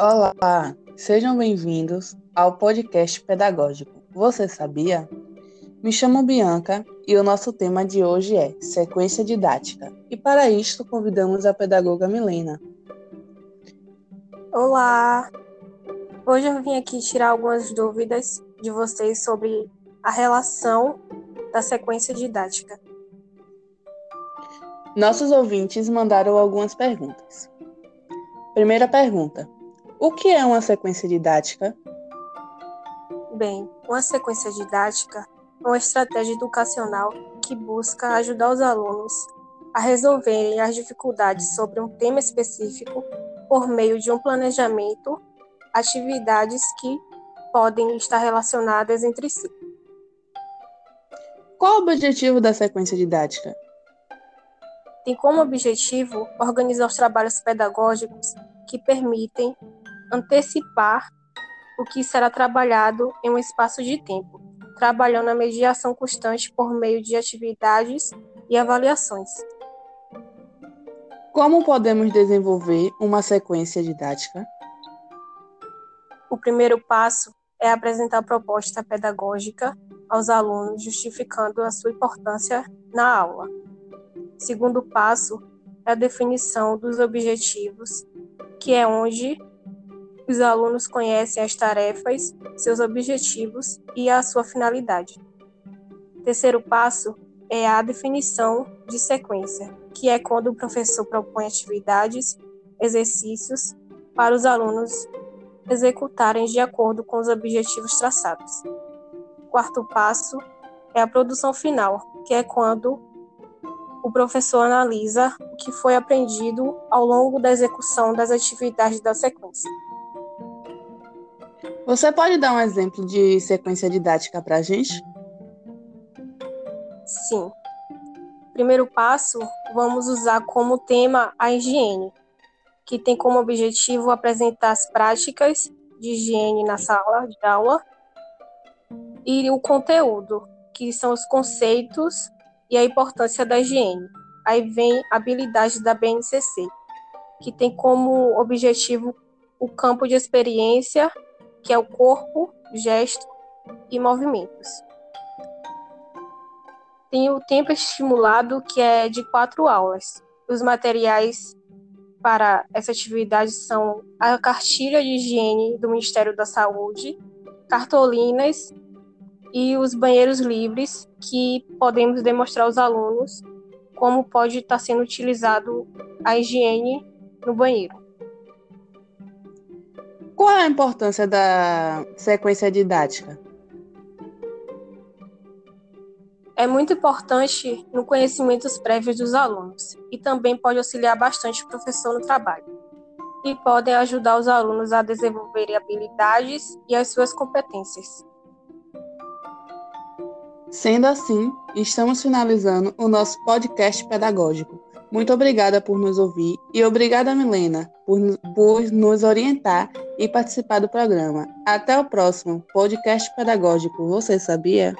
Olá, sejam bem-vindos ao podcast pedagógico. Você sabia? Me chamo Bianca e o nosso tema de hoje é sequência didática. E para isto convidamos a pedagoga Milena. Olá! Hoje eu vim aqui tirar algumas dúvidas de vocês sobre a relação da sequência didática. Nossos ouvintes mandaram algumas perguntas. Primeira pergunta: O que é uma sequência didática? Bem, uma sequência didática é uma estratégia educacional que busca ajudar os alunos a resolverem as dificuldades sobre um tema específico por meio de um planejamento, atividades que podem estar relacionadas entre si. Qual o objetivo da sequência didática? tem como objetivo organizar os trabalhos pedagógicos que permitem antecipar o que será trabalhado em um espaço de tempo, trabalhando a mediação constante por meio de atividades e avaliações. Como podemos desenvolver uma sequência didática? O primeiro passo é apresentar a proposta pedagógica aos alunos, justificando a sua importância na aula. Segundo passo é a definição dos objetivos, que é onde os alunos conhecem as tarefas, seus objetivos e a sua finalidade. Terceiro passo é a definição de sequência, que é quando o professor propõe atividades, exercícios para os alunos executarem de acordo com os objetivos traçados. Quarto passo é a produção final, que é quando o professor analisa o que foi aprendido ao longo da execução das atividades da sequência. Você pode dar um exemplo de sequência didática para a gente? Sim. Primeiro passo, vamos usar como tema a higiene, que tem como objetivo apresentar as práticas de higiene na sala de aula e o conteúdo, que são os conceitos e a importância da higiene. Aí vem habilidades da BNCC, que tem como objetivo o campo de experiência, que é o corpo, gesto e movimentos. Tem o tempo estimulado, que é de quatro aulas. Os materiais para essa atividade são a cartilha de higiene do Ministério da Saúde, cartolinas e os banheiros livres, que podemos demonstrar aos alunos como pode estar sendo utilizado a higiene no banheiro. Qual é a importância da sequência didática? É muito importante no conhecimentos prévios dos alunos e também pode auxiliar bastante o professor no trabalho. E podem ajudar os alunos a desenvolverem habilidades e as suas competências. Sendo assim, estamos finalizando o nosso podcast pedagógico. Muito obrigada por nos ouvir e obrigada, Milena, por, por nos orientar e participar do programa. Até o próximo podcast pedagógico. Você sabia?